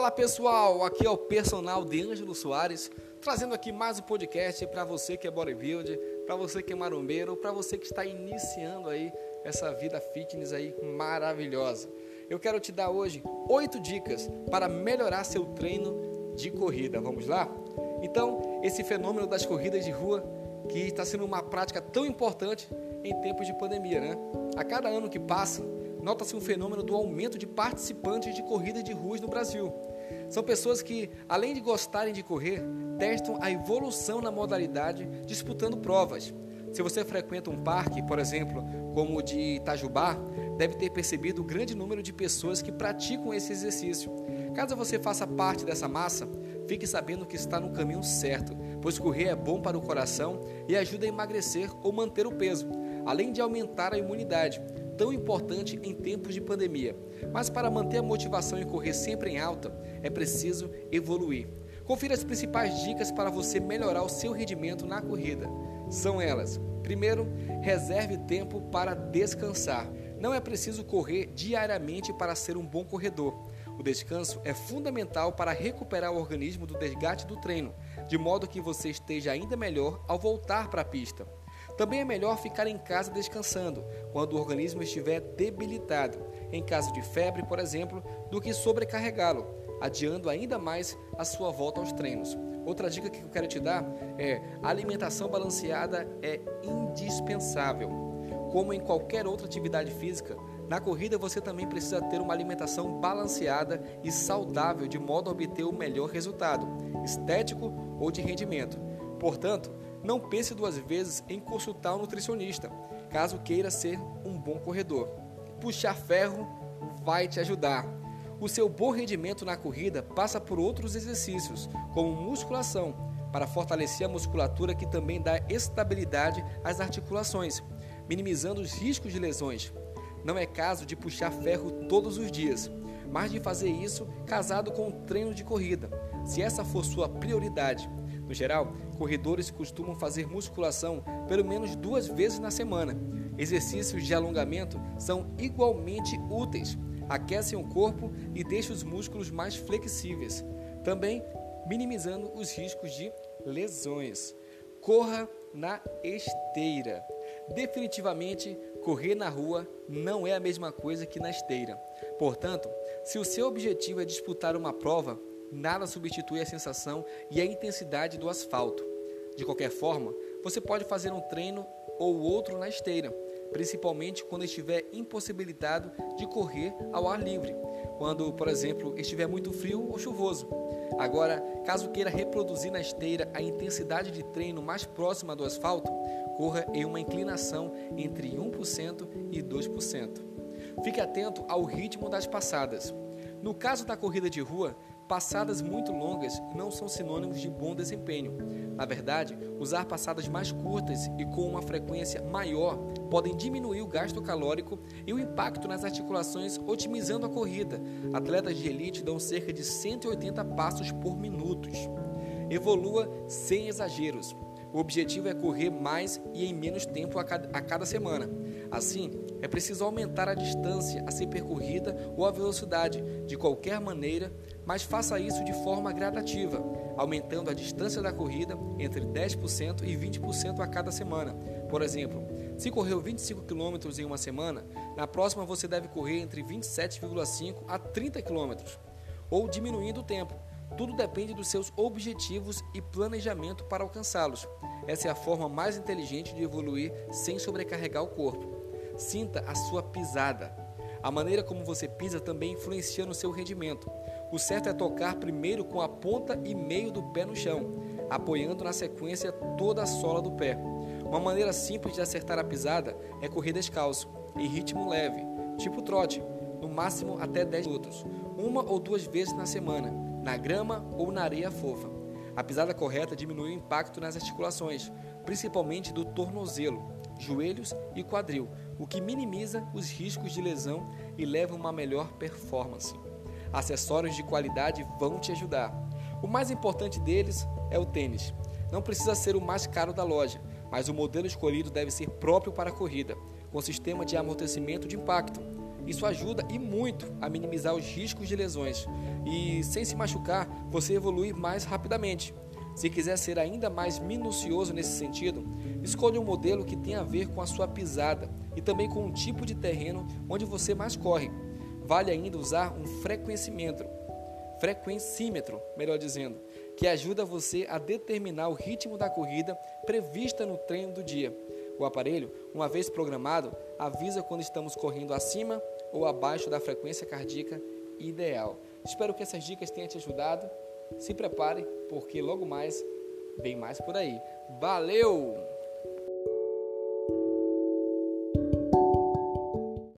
Fala pessoal, aqui é o personal de Ângelo Soares, trazendo aqui mais um podcast para você que é bodybuilder, para você que é marombeiro, para você que está iniciando aí essa vida fitness aí maravilhosa. Eu quero te dar hoje oito dicas para melhorar seu treino de corrida. Vamos lá? Então, esse fenômeno das corridas de rua que está sendo uma prática tão importante em tempos de pandemia, né? A cada ano que passa, nota-se um fenômeno do aumento de participantes de corridas de ruas no Brasil. São pessoas que, além de gostarem de correr, testam a evolução na modalidade disputando provas. Se você frequenta um parque, por exemplo, como o de Itajubá, deve ter percebido o grande número de pessoas que praticam esse exercício. Caso você faça parte dessa massa, fique sabendo que está no caminho certo, pois correr é bom para o coração e ajuda a emagrecer ou manter o peso, além de aumentar a imunidade, tão importante em tempos de pandemia. Mas para manter a motivação e correr sempre em alta, é preciso evoluir. Confira as principais dicas para você melhorar o seu rendimento na corrida. São elas: primeiro, reserve tempo para descansar. Não é preciso correr diariamente para ser um bom corredor. O descanso é fundamental para recuperar o organismo do desgaste do treino, de modo que você esteja ainda melhor ao voltar para a pista. Também é melhor ficar em casa descansando, quando o organismo estiver debilitado, em caso de febre, por exemplo, do que sobrecarregá-lo, adiando ainda mais a sua volta aos treinos. Outra dica que eu quero te dar é: alimentação balanceada é indispensável. Como em qualquer outra atividade física, na corrida você também precisa ter uma alimentação balanceada e saudável de modo a obter o melhor resultado, estético ou de rendimento. Portanto, não pense duas vezes em consultar um nutricionista, caso queira ser um bom corredor. Puxar ferro vai te ajudar. O seu bom rendimento na corrida passa por outros exercícios, como musculação, para fortalecer a musculatura que também dá estabilidade às articulações, minimizando os riscos de lesões. Não é caso de puxar ferro todos os dias, mas de fazer isso casado com um treino de corrida, se essa for sua prioridade. No geral, corredores costumam fazer musculação pelo menos duas vezes na semana. Exercícios de alongamento são igualmente úteis, aquecem o corpo e deixam os músculos mais flexíveis, também minimizando os riscos de lesões. Corra na esteira. Definitivamente, correr na rua não é a mesma coisa que na esteira. Portanto, se o seu objetivo é disputar uma prova, nada substitui a sensação e a intensidade do asfalto. De qualquer forma, você pode fazer um treino ou outro na esteira, principalmente quando estiver impossibilitado de correr ao ar livre, quando, por exemplo, estiver muito frio ou chuvoso. Agora, caso queira reproduzir na esteira a intensidade de treino mais próxima do asfalto, corra em uma inclinação entre 1% e 2%. Fique atento ao ritmo das passadas. No caso da corrida de rua, passadas muito longas não são sinônimos de bom desempenho. Na verdade, usar passadas mais curtas e com uma frequência maior podem diminuir o gasto calórico e o impacto nas articulações, otimizando a corrida. Atletas de elite dão cerca de 180 passos por minuto. Evolua sem exageros. O objetivo é correr mais e em menos tempo a cada semana. Assim, é preciso aumentar a distância a ser percorrida ou a velocidade, de qualquer maneira, mas faça isso de forma gradativa, aumentando a distância da corrida entre 10% e 20% a cada semana. Por exemplo, se correu 25 km em uma semana, na próxima você deve correr entre 27,5 a 30 km, ou diminuindo o tempo tudo depende dos seus objetivos e planejamento para alcançá-los. Essa é a forma mais inteligente de evoluir sem sobrecarregar o corpo. Sinta a sua pisada. A maneira como você pisa também influencia no seu rendimento. O certo é tocar primeiro com a ponta e meio do pé no chão, apoiando na sequência toda a sola do pé. Uma maneira simples de acertar a pisada é correr descalço, em ritmo leve, tipo trote, no máximo até 10 minutos, uma ou duas vezes na semana na grama ou na areia fofa. A pisada correta diminui o impacto nas articulações, principalmente do tornozelo, joelhos e quadril, o que minimiza os riscos de lesão e leva a uma melhor performance. Acessórios de qualidade vão te ajudar. O mais importante deles é o tênis. Não precisa ser o mais caro da loja, mas o modelo escolhido deve ser próprio para a corrida, com sistema de amortecimento de impacto Isso ajuda e muito a minimizar os riscos de lesões. E sem se machucar, você evolui mais rapidamente. Se quiser ser ainda mais minucioso nesse sentido, escolha um modelo que tenha a ver com a sua pisada e também com o tipo de terreno onde você mais corre. Vale ainda usar um frequencímetro, frequencímetro, melhor dizendo, que ajuda você a determinar o ritmo da corrida prevista no treino do dia. O aparelho, uma vez programado, avisa quando estamos correndo acima ou abaixo da frequência cardíaca ideal. Espero que essas dicas tenham te ajudado. Se prepare, porque logo mais vem mais por aí. Valeu!